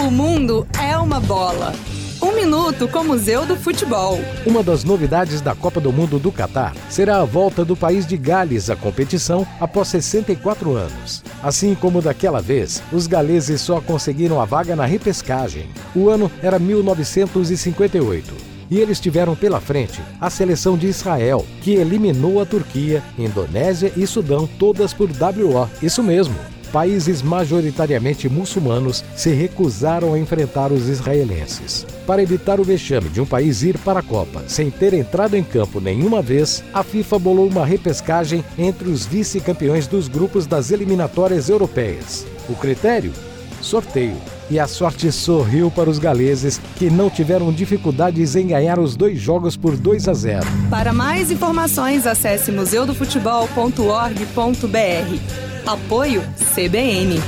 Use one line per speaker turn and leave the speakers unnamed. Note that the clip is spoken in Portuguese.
O mundo é uma bola. Um minuto com o Museu do Futebol.
Uma das novidades da Copa do Mundo do Catar será a volta do país de Gales à competição após 64 anos. Assim como daquela vez, os galeses só conseguiram a vaga na repescagem. O ano era 1958 e eles tiveram pela frente a seleção de Israel, que eliminou a Turquia, Indonésia e Sudão, todas por WO. Isso mesmo países majoritariamente muçulmanos se recusaram a enfrentar os israelenses. Para evitar o vexame de um país ir para a Copa sem ter entrado em campo nenhuma vez, a FIFA bolou uma repescagem entre os vice-campeões dos grupos das eliminatórias europeias. O critério? Sorteio. E a sorte sorriu para os galeses, que não tiveram dificuldades em ganhar os dois jogos por 2 a 0.
Para mais informações, acesse museudofutebol.org.br. Apoio CBN.